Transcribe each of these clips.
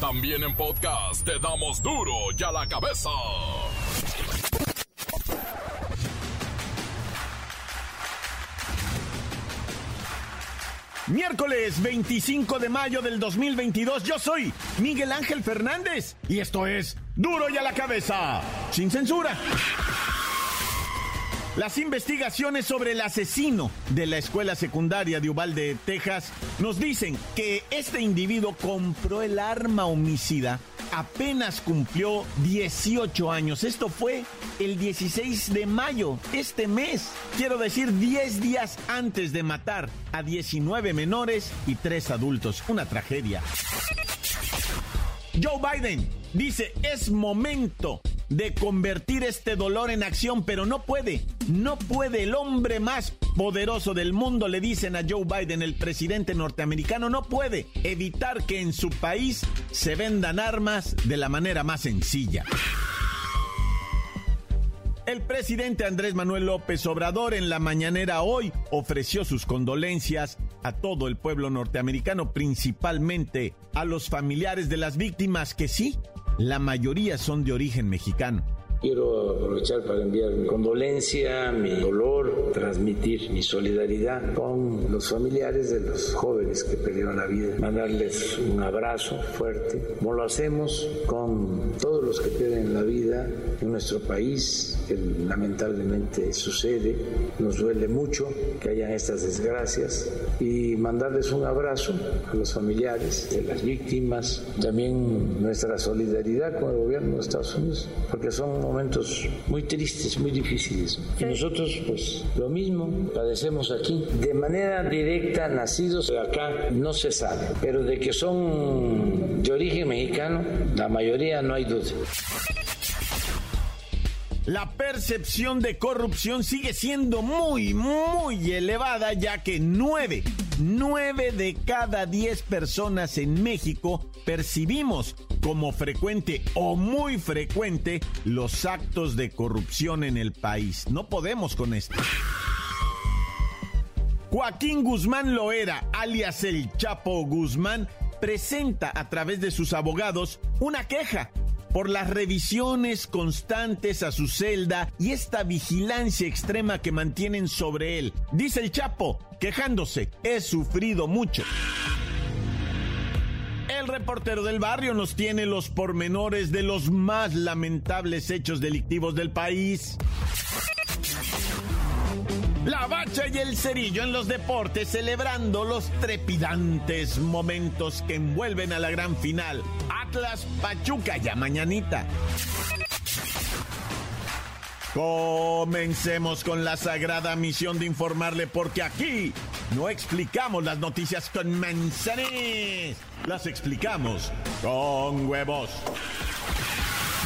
También en podcast te damos duro y a la cabeza. Miércoles 25 de mayo del 2022, yo soy Miguel Ángel Fernández y esto es Duro y a la cabeza, sin censura. Las investigaciones sobre el asesino de la escuela secundaria de Uvalde, Texas, nos dicen que este individuo compró el arma homicida apenas cumplió 18 años. Esto fue el 16 de mayo, este mes. Quiero decir, 10 días antes de matar a 19 menores y 3 adultos. Una tragedia. Joe Biden dice, es momento de convertir este dolor en acción, pero no puede, no puede. El hombre más poderoso del mundo, le dicen a Joe Biden, el presidente norteamericano, no puede evitar que en su país se vendan armas de la manera más sencilla. El presidente Andrés Manuel López Obrador en la mañanera hoy ofreció sus condolencias a todo el pueblo norteamericano, principalmente a los familiares de las víctimas que sí, la mayoría son de origen mexicano. Quiero aprovechar para enviar mi condolencia, mi dolor, transmitir mi solidaridad con los familiares de los jóvenes que perdieron la vida, mandarles un abrazo fuerte, como lo hacemos con todos los que pierden la vida en nuestro país, que lamentablemente sucede, nos duele mucho que hayan estas desgracias. Y mandarles un abrazo a los familiares de las víctimas, también nuestra solidaridad con el gobierno de Estados Unidos, porque son momentos muy tristes, muy difíciles. Y nosotros, pues, lo mismo padecemos aquí. De manera directa, nacidos acá, no se sabe, pero de que son de origen mexicano, la mayoría no hay duda. La percepción de corrupción sigue siendo muy, muy elevada, ya que nueve, nueve de cada diez personas en México percibimos como frecuente o muy frecuente los actos de corrupción en el país. No podemos con esto. Joaquín Guzmán Loera, alias el Chapo Guzmán, presenta a través de sus abogados una queja por las revisiones constantes a su celda y esta vigilancia extrema que mantienen sobre él. Dice el Chapo, quejándose, he sufrido mucho. El reportero del barrio nos tiene los pormenores de los más lamentables hechos delictivos del país. La bacha y el cerillo en los deportes celebrando los trepidantes momentos que envuelven a la gran final. Atlas Pachuca ya mañanita. Comencemos con la sagrada misión de informarle porque aquí no explicamos las noticias con manzanes, las explicamos con huevos.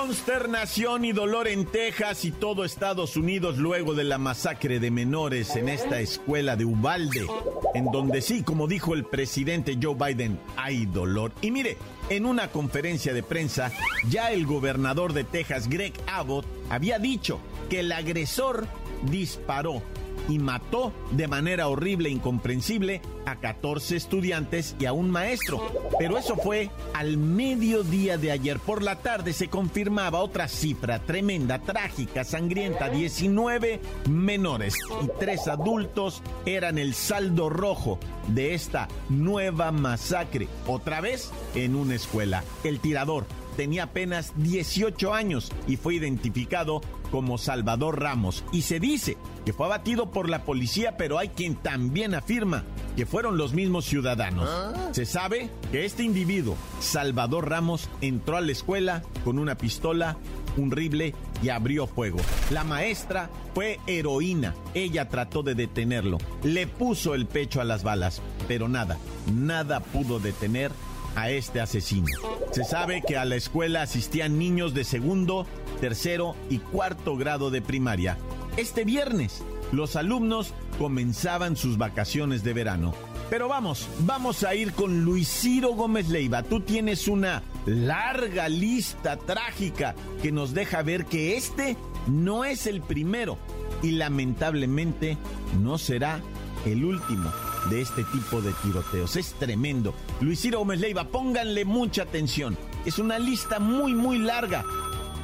Consternación y dolor en Texas y todo Estados Unidos luego de la masacre de menores en esta escuela de Ubalde, en donde sí, como dijo el presidente Joe Biden, hay dolor. Y mire, en una conferencia de prensa, ya el gobernador de Texas, Greg Abbott, había dicho que el agresor disparó y mató de manera horrible e incomprensible a 14 estudiantes y a un maestro. Pero eso fue al mediodía de ayer. Por la tarde se confirmaba otra cifra tremenda, trágica, sangrienta. 19 menores y 3 adultos eran el saldo rojo de esta nueva masacre. Otra vez en una escuela. El tirador tenía apenas 18 años y fue identificado como Salvador Ramos. Y se dice que fue abatido por la policía, pero hay quien también afirma que fueron los mismos ciudadanos. ¿Ah? Se sabe que este individuo, Salvador Ramos, entró a la escuela con una pistola, un rifle y abrió fuego. La maestra fue heroína. Ella trató de detenerlo. Le puso el pecho a las balas, pero nada, nada pudo detener a este asesino. Se sabe que a la escuela asistían niños de segundo, tercero y cuarto grado de primaria. Este viernes, los alumnos comenzaban sus vacaciones de verano. Pero vamos, vamos a ir con Luis Ciro Gómez Leiva. Tú tienes una larga lista trágica que nos deja ver que este no es el primero y lamentablemente no será el último de este tipo de tiroteos. Es tremendo. Luis Ciro Gómez Leiva, pónganle mucha atención. Es una lista muy, muy larga,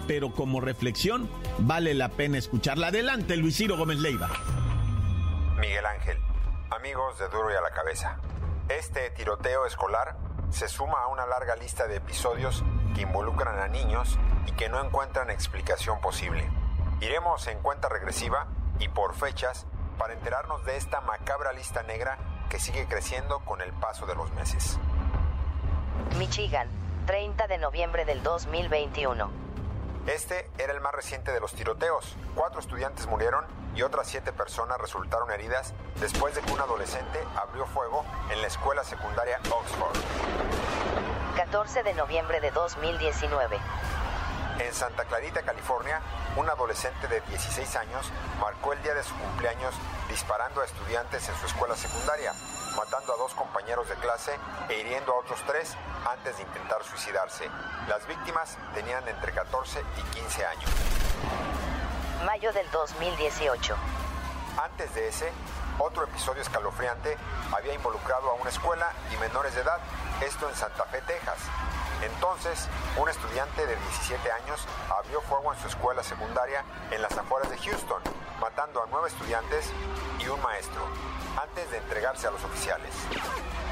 pero como reflexión vale la pena escucharla. Adelante, Luis Ciro Gómez Leiva. Miguel Ángel, amigos de Duro y a la Cabeza. Este tiroteo escolar se suma a una larga lista de episodios que involucran a niños y que no encuentran explicación posible. Iremos en cuenta regresiva y por fechas para enterarnos de esta macabra lista negra que sigue creciendo con el paso de los meses. Michigan, 30 de noviembre del 2021. Este era el más reciente de los tiroteos. Cuatro estudiantes murieron y otras siete personas resultaron heridas después de que un adolescente abrió fuego en la escuela secundaria Oxford. 14 de noviembre de 2019. En Santa Clarita, California, un adolescente de 16 años marcó el día de su cumpleaños disparando a estudiantes en su escuela secundaria, matando a dos compañeros de clase e hiriendo a otros tres antes de intentar suicidarse. Las víctimas tenían entre 14 y 15 años. Mayo del 2018. Antes de ese, otro episodio escalofriante había involucrado a una escuela y menores de edad, esto en Santa Fe, Texas. Entonces, un estudiante de 17 años abrió fuego en su escuela secundaria en las afueras de Houston, matando a nueve estudiantes y un maestro, antes de entregarse a los oficiales.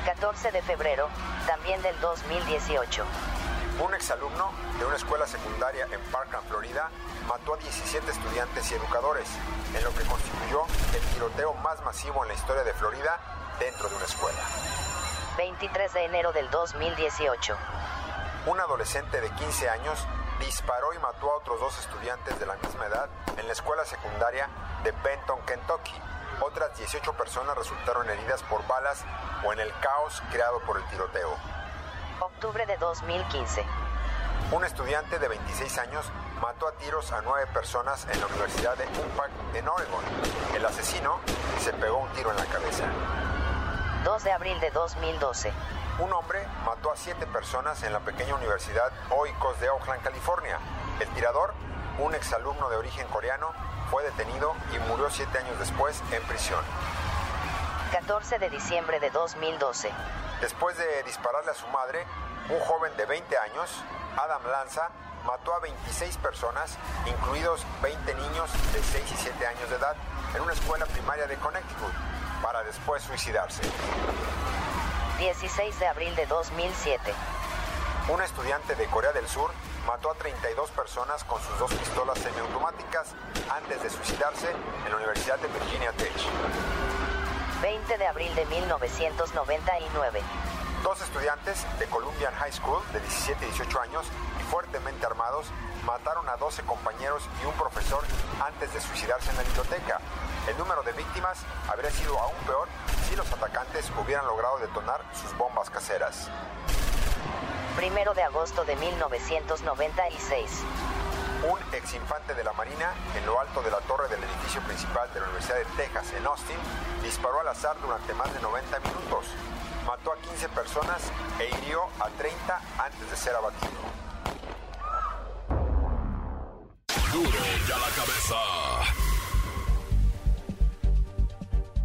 14 de febrero, también del 2018. Un exalumno de una escuela secundaria en Parkland, Florida, mató a 17 estudiantes y educadores, en lo que constituyó el tiroteo más masivo en la historia de Florida dentro de una escuela. 23 de enero del 2018 un adolescente de 15 años disparó y mató a otros dos estudiantes de la misma edad en la escuela secundaria de Benton, Kentucky. Otras 18 personas resultaron heridas por balas o en el caos creado por el tiroteo. Octubre de 2015. Un estudiante de 26 años mató a tiros a nueve personas en la Universidad de Umpac en Oregon. El asesino se pegó un tiro en la cabeza. 2 de abril de 2012 un hombre mató a siete personas en la pequeña universidad Oikos de Oakland, California. El tirador, un exalumno de origen coreano, fue detenido y murió siete años después en prisión. 14 de diciembre de 2012. Después de dispararle a su madre, un joven de 20 años, Adam Lanza, mató a 26 personas, incluidos 20 niños de 6 y 7 años de edad, en una escuela primaria de Connecticut, para después suicidarse. 16 de abril de 2007. Un estudiante de Corea del Sur mató a 32 personas con sus dos pistolas semiautomáticas antes de suicidarse en la Universidad de Virginia Tech. 20 de abril de 1999. Dos estudiantes de Columbian High School de 17 y 18 años y fuertemente armados mataron a 12 compañeros y un profesor antes de suicidarse en la biblioteca. El número de víctimas habría sido aún peor si los atacantes hubieran logrado detonar sus bombas caseras. Primero de agosto de 1996. Un ex infante de la Marina, en lo alto de la torre del edificio principal de la Universidad de Texas en Austin, disparó al azar durante más de 90 minutos. Mató a 15 personas e hirió a 30 antes de ser abatido. Duro ya la cabeza.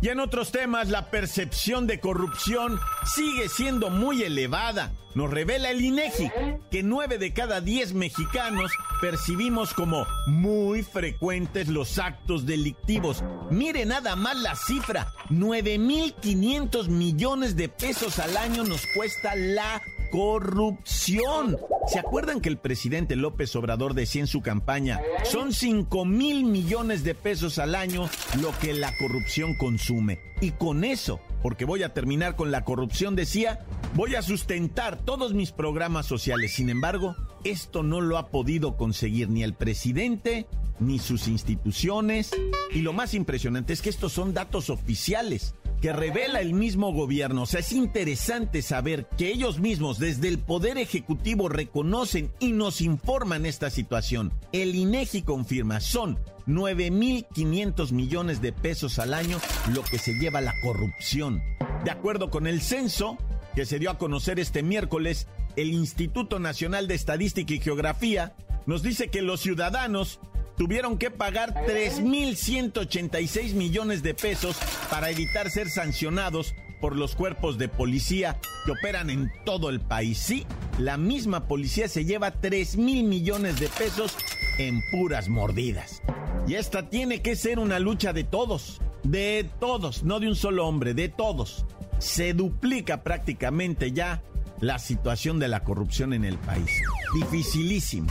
Y en otros temas, la percepción de corrupción sigue siendo muy elevada. Nos revela el INEGI que nueve de cada diez mexicanos percibimos como muy frecuentes los actos delictivos. Mire nada más la cifra, 9.500 millones de pesos al año nos cuesta la corrupción. ¿Se acuerdan que el presidente López Obrador decía en su campaña, son 5 mil millones de pesos al año lo que la corrupción consume? Y con eso, porque voy a terminar con la corrupción, decía, voy a sustentar todos mis programas sociales. Sin embargo, esto no lo ha podido conseguir ni el presidente ni sus instituciones. Y lo más impresionante es que estos son datos oficiales que revela el mismo gobierno. O sea, es interesante saber que ellos mismos desde el Poder Ejecutivo reconocen y nos informan esta situación. El INEGI confirma, son 9.500 millones de pesos al año lo que se lleva la corrupción. De acuerdo con el censo que se dio a conocer este miércoles, el Instituto Nacional de Estadística y Geografía nos dice que los ciudadanos tuvieron que pagar 3.186 millones de pesos para evitar ser sancionados por los cuerpos de policía que operan en todo el país. Sí, la misma policía se lleva 3 mil millones de pesos en puras mordidas. Y esta tiene que ser una lucha de todos, de todos, no de un solo hombre, de todos. Se duplica prácticamente ya la situación de la corrupción en el país. Dificilísimo.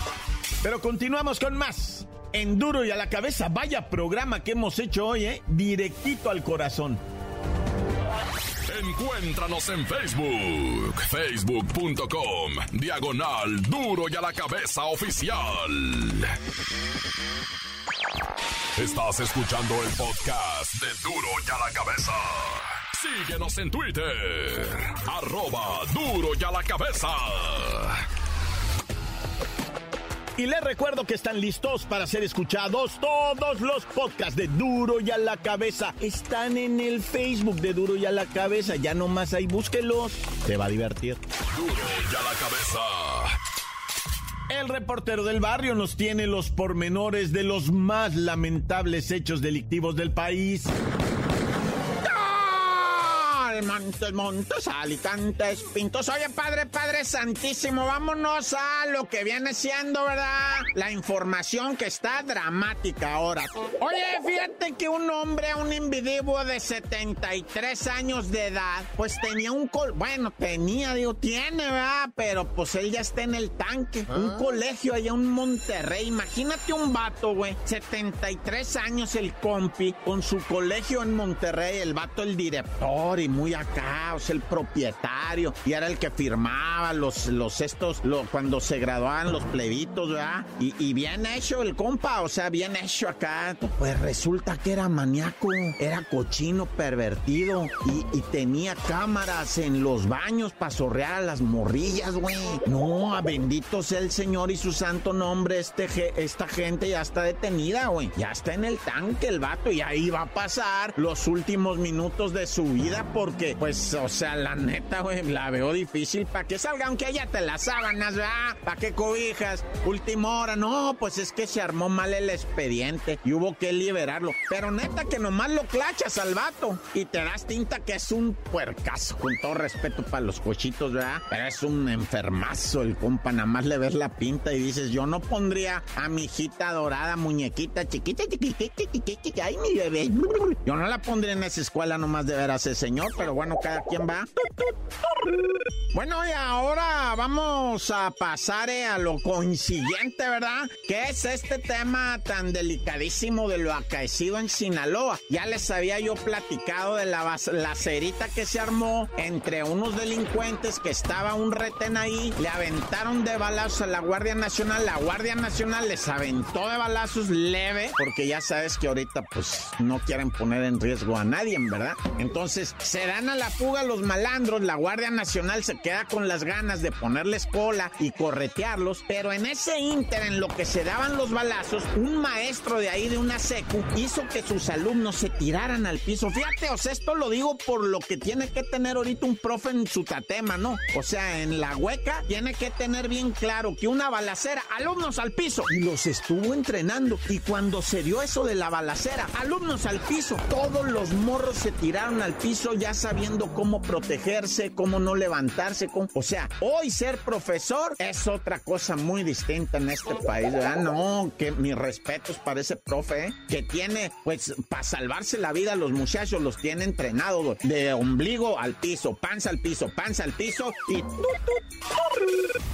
Pero continuamos con más en duro y a la cabeza. Vaya programa que hemos hecho hoy, ¿eh? Directito al corazón. Encuéntranos en Facebook, facebook.com, diagonal duro y a la cabeza oficial. Estás escuchando el podcast de duro y a la cabeza. Síguenos en Twitter, arroba duro y a la cabeza. Y les recuerdo que están listos para ser escuchados todos los podcasts de Duro y a la Cabeza. Están en el Facebook de Duro y a la Cabeza. Ya nomás ahí búsquelos. Te va a divertir. Duro y a la cabeza. El reportero del barrio nos tiene los pormenores de los más lamentables hechos delictivos del país. Montes, montes, alicantes, pintos. Oye, Padre, Padre Santísimo, vámonos a lo que viene siendo, ¿verdad? La información que está dramática ahora. Oye, fíjate que un hombre, un individuo de 73 años de edad, pues tenía un col... Bueno, tenía, digo, tiene, ¿verdad? Pero pues él ya está en el tanque. Un colegio allá en Monterrey. Imagínate un vato, güey. 73 años el compi, con su colegio en Monterrey, el vato el director y muy acá, o sea, el propietario, y era el que firmaba los, los estos, lo, cuando se graduaban los plebitos, ¿verdad? Y, y bien hecho el compa, o sea, bien hecho acá. Pues resulta que era maníaco, era cochino pervertido y, y tenía cámaras en los baños para sorrear a las morrillas, güey. No, bendito sea el Señor y su santo nombre, este, esta gente ya está detenida, güey. Ya está en el tanque el vato y ahí va a pasar los últimos minutos de su vida pues, o sea, la neta, güey, la veo difícil para que salga, aunque ya te las sábanas, ¿verdad? ¿Para qué cobijas? Última hora, no, pues es que se armó mal el expediente y hubo que liberarlo. Pero neta que nomás lo clachas al vato y te das tinta que es un puercazo, con todo respeto para los cochitos, ¿verdad? Pero es un enfermazo el compa, nada más le ves la pinta y dices, yo no pondría a mi hijita dorada, muñequita, chiquita, chiquita, chiquita, ay, mi bebé. Yo no la pondría en esa escuela nomás de ver a ese señor, pero bueno, cada quien va. Bueno, y ahora vamos a pasar eh, a lo coincidente, ¿verdad? Que es este tema tan delicadísimo de lo acaecido en Sinaloa. Ya les había yo platicado de la, la cerita que se armó entre unos delincuentes que estaba un retén ahí, le aventaron de balazos a la Guardia Nacional, la Guardia Nacional les aventó de balazos leve, porque ya sabes que ahorita pues no quieren poner en riesgo a nadie, ¿verdad? Entonces se dan a la fuga los malandros, la Guardia Nacional se queda con las ganas de ponerles cola y corretearlos, pero en ese inter en lo que se daban los balazos, un maestro de ahí de una secu hizo que sus alumnos se tiraran al piso. Fíjate, esto lo digo por lo que tiene que tener ahorita un profe en su tatema, ¿no? O sea, en la hueca tiene que tener bien claro que una balacera, alumnos al piso, y los estuvo entrenando. Y cuando se dio eso de la balacera, alumnos al piso, todos los morros se tiraron al piso, ya sabiendo cómo protegerse, cómo no levantarse. O sea, hoy ser profesor es otra cosa muy distinta en este país, ¿verdad? No, que mis respetos para ese profe, ¿eh? que tiene, pues, para salvarse la vida los muchachos los tiene entrenados de ombligo al piso, panza al piso, panza al piso y...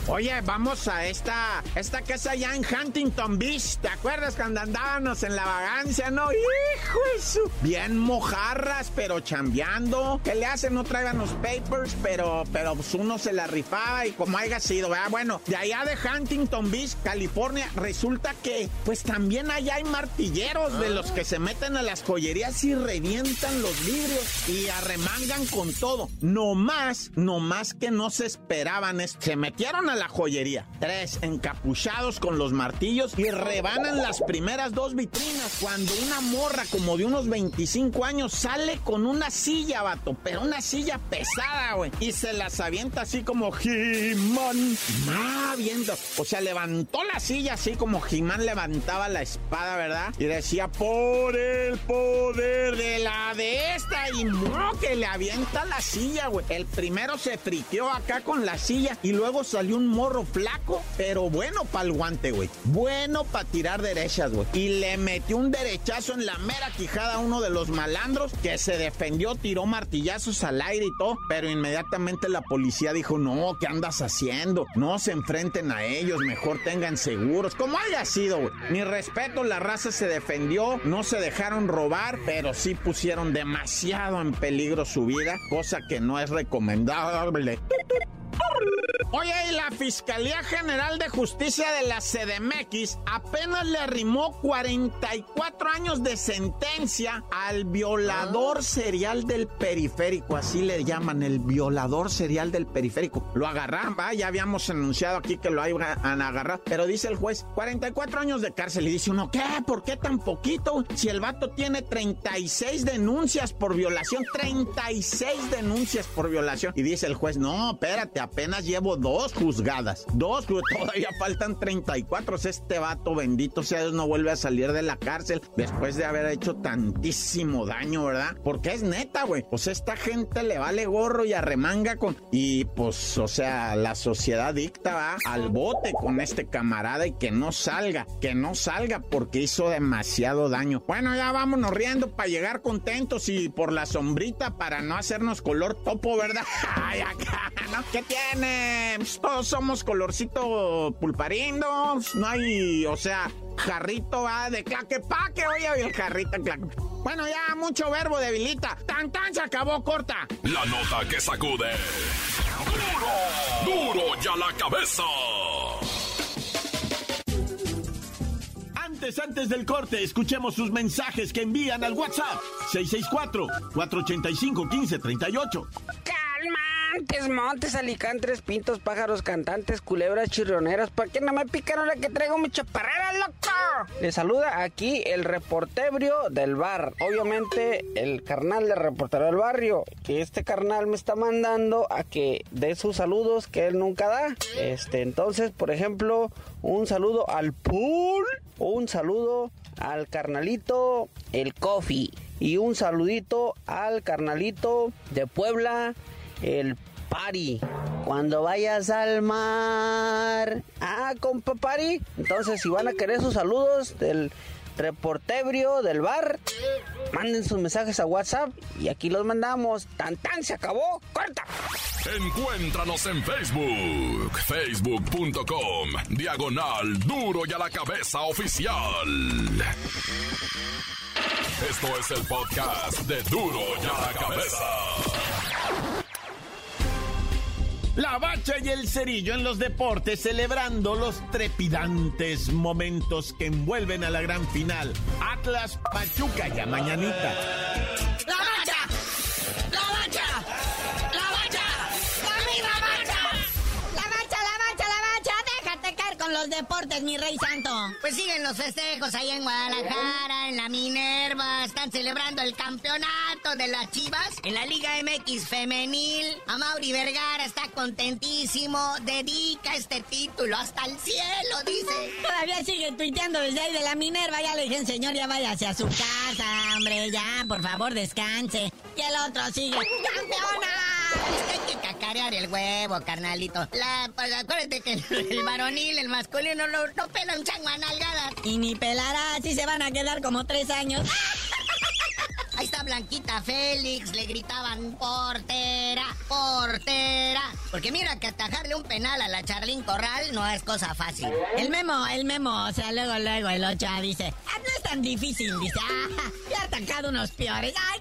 Oye, vamos a esta, esta casa allá en Huntington Beach, ¿te acuerdas cuando andábamos en la vagancia, no? Hijo eso, bien mojarras, pero chambeando. ¿Qué le hacen? No traigan los papers, pero, pero pues uno se la rifaba y como haya sido, ¿verdad? Bueno, de allá de Huntington Beach, California, resulta que pues también allá hay martilleros de los que se meten a las joyerías y revientan los vidrios y arremangan con todo. No más, no más que no se esperaban. Se metieron a la joyería. Tres encapuchados con los martillos y rebanan las primeras dos vitrinas cuando una morra como de unos 25 años sale con una silla, pero una silla pesada, güey. Y se las avienta así como He-Man. Ah, viendo. O sea, levantó la silla así como He-Man levantaba la espada, ¿verdad? Y decía, por el poder de la de esta. Y no, que le avienta la silla, güey. El primero se friqueó acá con la silla y luego salió un morro flaco, pero bueno para el guante, güey. Bueno para tirar derechas, güey. Y le metió un derechazo en la mera quijada a uno de los malandros que se defendió, tiró martillazos al aire y todo, pero inmediatamente la policía dijo, no, ¿qué andas haciendo? No se enfrenten a ellos, mejor tengan seguros. Como haya sido, güey. Mi respeto, la raza se defendió, no se dejaron robar, pero sí pusieron demasiado en peligro su vida, cosa que no es recomendable. Oye, y la Fiscalía General de Justicia de la CDMX apenas le arrimó 44 años de sentencia al violador serial del periférico, así le llaman, el violador serial del periférico. Lo agarran, va, ya habíamos anunciado aquí que lo iban a agarrar, pero dice el juez, 44 años de cárcel. Y dice uno, ¿qué? ¿Por qué tan poquito? Si el vato tiene 36 denuncias por violación, 36 denuncias por violación. Y dice el juez, no, espérate, apenas llevo dos juzgadas. Dos, todavía faltan 34. Este vato, bendito sea Dios, no vuelve a salir de la cárcel después de haber hecho tantísimo daño, ¿verdad? Porque es neta, güey. Pues esta gente le vale gorro y arremanga con. Y pues, o sea, la sociedad dicta, va al bote con este camarada y que no salga, que no salga porque hizo demasiado daño. Bueno, ya vámonos riendo para llegar contentos y por la sombrita para no hacernos color topo, ¿verdad? Ay, acá. ¿Qué tiene? Pues, todos somos colorcito pulparindos, no hay, o sea, jarrito va de claquepaque, oye, el jarrito claque. Bueno, ya mucho verbo debilita. Tan tan se acabó corta. La nota que sacude. Duro, duro ya la cabeza. Antes, antes del corte, escuchemos sus mensajes que envían al WhatsApp 664-485-1538. Montes, montes, alicantes, pintos, pájaros, cantantes, culebras, chirroneras. ¿Por qué no me picaron la que traigo mi chaparrera, loco? Le saluda aquí el reportebrio del bar. Obviamente, el carnal de reportero del barrio. Que este carnal me está mandando a que dé sus saludos que él nunca da. Este, entonces, por ejemplo, un saludo al pool. Un saludo al carnalito, el coffee. Y un saludito al carnalito de Puebla, el Pari. Cuando vayas al mar. Ah, compa Pari. Entonces, si van a querer sus saludos del reportebrio del bar, manden sus mensajes a WhatsApp y aquí los mandamos. Tan tan se acabó. ¡Corta! Encuéntranos en Facebook, facebook.com, diagonal duro y a la cabeza oficial. Esto es el podcast de duro y a la cabeza. La bacha y el cerillo en los deportes celebrando los trepidantes momentos que envuelven a la gran final. Atlas Pachuca ya mañanita. ¡La bacha! Con los deportes, mi rey santo? Pues siguen los festejos ahí en Guadalajara, en la Minerva. Están celebrando el campeonato de las Chivas en la Liga MX Femenil. A Mauri Vergara está contentísimo. Dedica este título hasta el cielo, dice. Todavía sigue tuiteando desde ahí de la Minerva. Ya le dije, señor, ya váyase a su casa, hombre. Ya, por favor, descanse. Y el otro sigue. ¡Campeona! El huevo, carnalito. La, pues, acuérdate que el, varonil, el masculino, no, no pela un chango a nalgadas. Y ni pelará, así se van a quedar como tres años. Ahí está Blanquita Félix, le gritaban portera, portera. Porque mira que atajarle un penal a la Charlín Corral no es cosa fácil. El memo, el memo, o sea, luego, luego el Ocha dice, ah, no es tan difícil, dice, ah, ya ha atacado unos peores. Ay,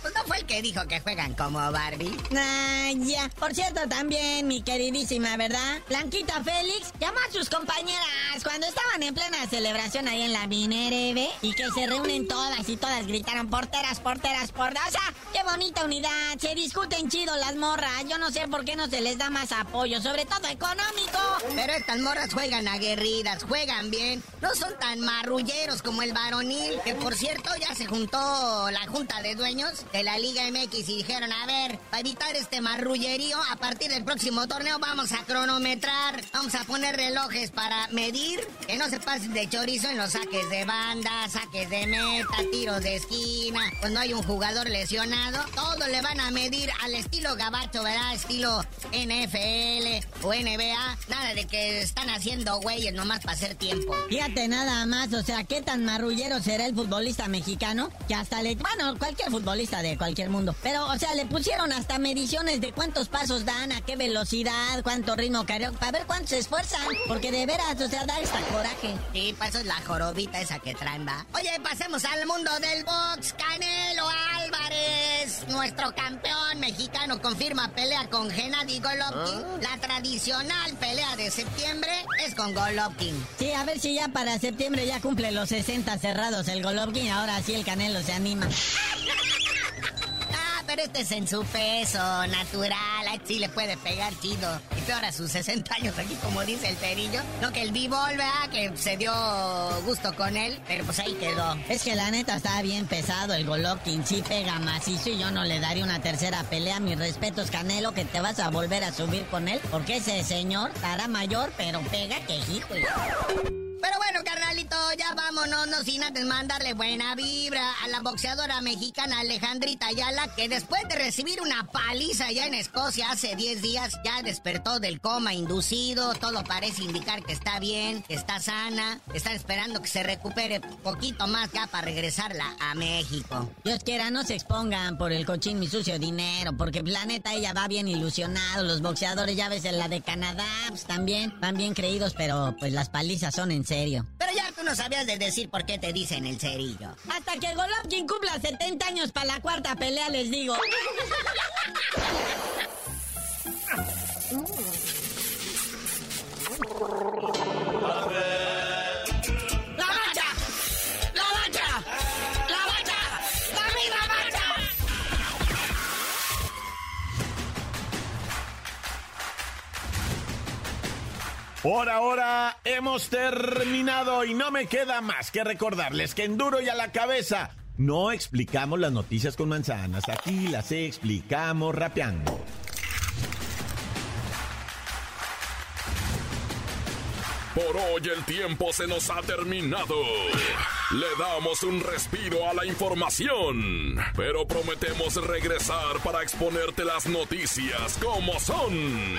Pues no fue el que dijo que juegan como Barbie. Ah, ya. Por cierto, también, mi queridísima, ¿verdad? Blanquita Félix llamó a sus compañeras cuando estaban en plena celebración ahí en la Minerve y que se reúnen todas y todas gritaron porteras, porteras, porteras. O sea, qué bonita unidad. Se discuten chido las morras. Yo no sé por qué no se les da más apoyo, sobre todo económico. Pero estas morras juegan aguerridas, juegan bien. No son tan marrulleros como el varonil, que por cierto ya se juntó la junta de dueños de la Liga MX y dijeron, a ver, para evitar este marrullerío, a partir del próximo torneo vamos a cronometrar, vamos a poner relojes para medir que no se pasen de chorizo en los saques de banda, saques de meta, tiros de esquina, cuando hay un jugador lesionado, todo le van a medir al estilo gabacho, ¿verdad? Estilo NFL o NBA. Nada de que están haciendo güeyes nomás para hacer tiempo. Fíjate nada más, o sea, ¿qué tan marrullero será el futbolista mexicano? Que hasta le... Bueno, cualquier futbolista de cualquier mundo. Pero, o sea, le pusieron hasta mediciones de cuántos pasos dan, a qué velocidad, cuánto ritmo careo, para ver cuánto se esfuerzan. Porque de veras, o sea, da esta coraje. Sí, pues eso es la jorobita esa que traen, va. Oye, pasemos al mundo del box. Canelo Álvarez, nuestro campeón mexicano, confirma pelea con Gennady Golovkin. ¿Ah? La tradicional pelea de septiembre es con Golovkin. Sí, a ver si ya para septiembre ya cumple los 60 cerrados el Golovkin ahora sí el Canelo se anima. Pero este es en su peso, natural. Sí le puede pegar chido. Y peor a sus 60 años aquí, como dice el perillo. No que el B-Ball, Que se dio gusto con él, pero pues ahí quedó. Es que la neta está bien pesado. El Golovkin sí pega macizo y yo no le daría una tercera pelea. Mis respetos, Canelo, que te vas a volver a subir con él. Porque ese señor estará mayor, pero pega que hijo. Pero bueno, carnalito, ya vámonos, no sin antes mandarle buena vibra a la boxeadora mexicana Alejandrita Ayala, que después de recibir una paliza ya en Escocia hace 10 días, ya despertó del coma inducido, todo parece indicar que está bien, que está sana, están esperando que se recupere poquito más ya para regresarla a México. Dios quiera, no se expongan por el cochín mi sucio dinero, porque la neta ella va bien ilusionado, los boxeadores ya ves en la de Canadá, pues también van bien creídos, pero pues las palizas son en serio. Pero tú no sabías de decir por qué te dicen el cerillo. Hasta que Golovkin cumpla 70 años para la cuarta pelea, les digo. Por ahora hemos terminado y no me queda más que recordarles que en duro y a la cabeza no explicamos las noticias con manzanas, aquí las explicamos rapeando. Por hoy el tiempo se nos ha terminado. Le damos un respiro a la información, pero prometemos regresar para exponerte las noticias como son.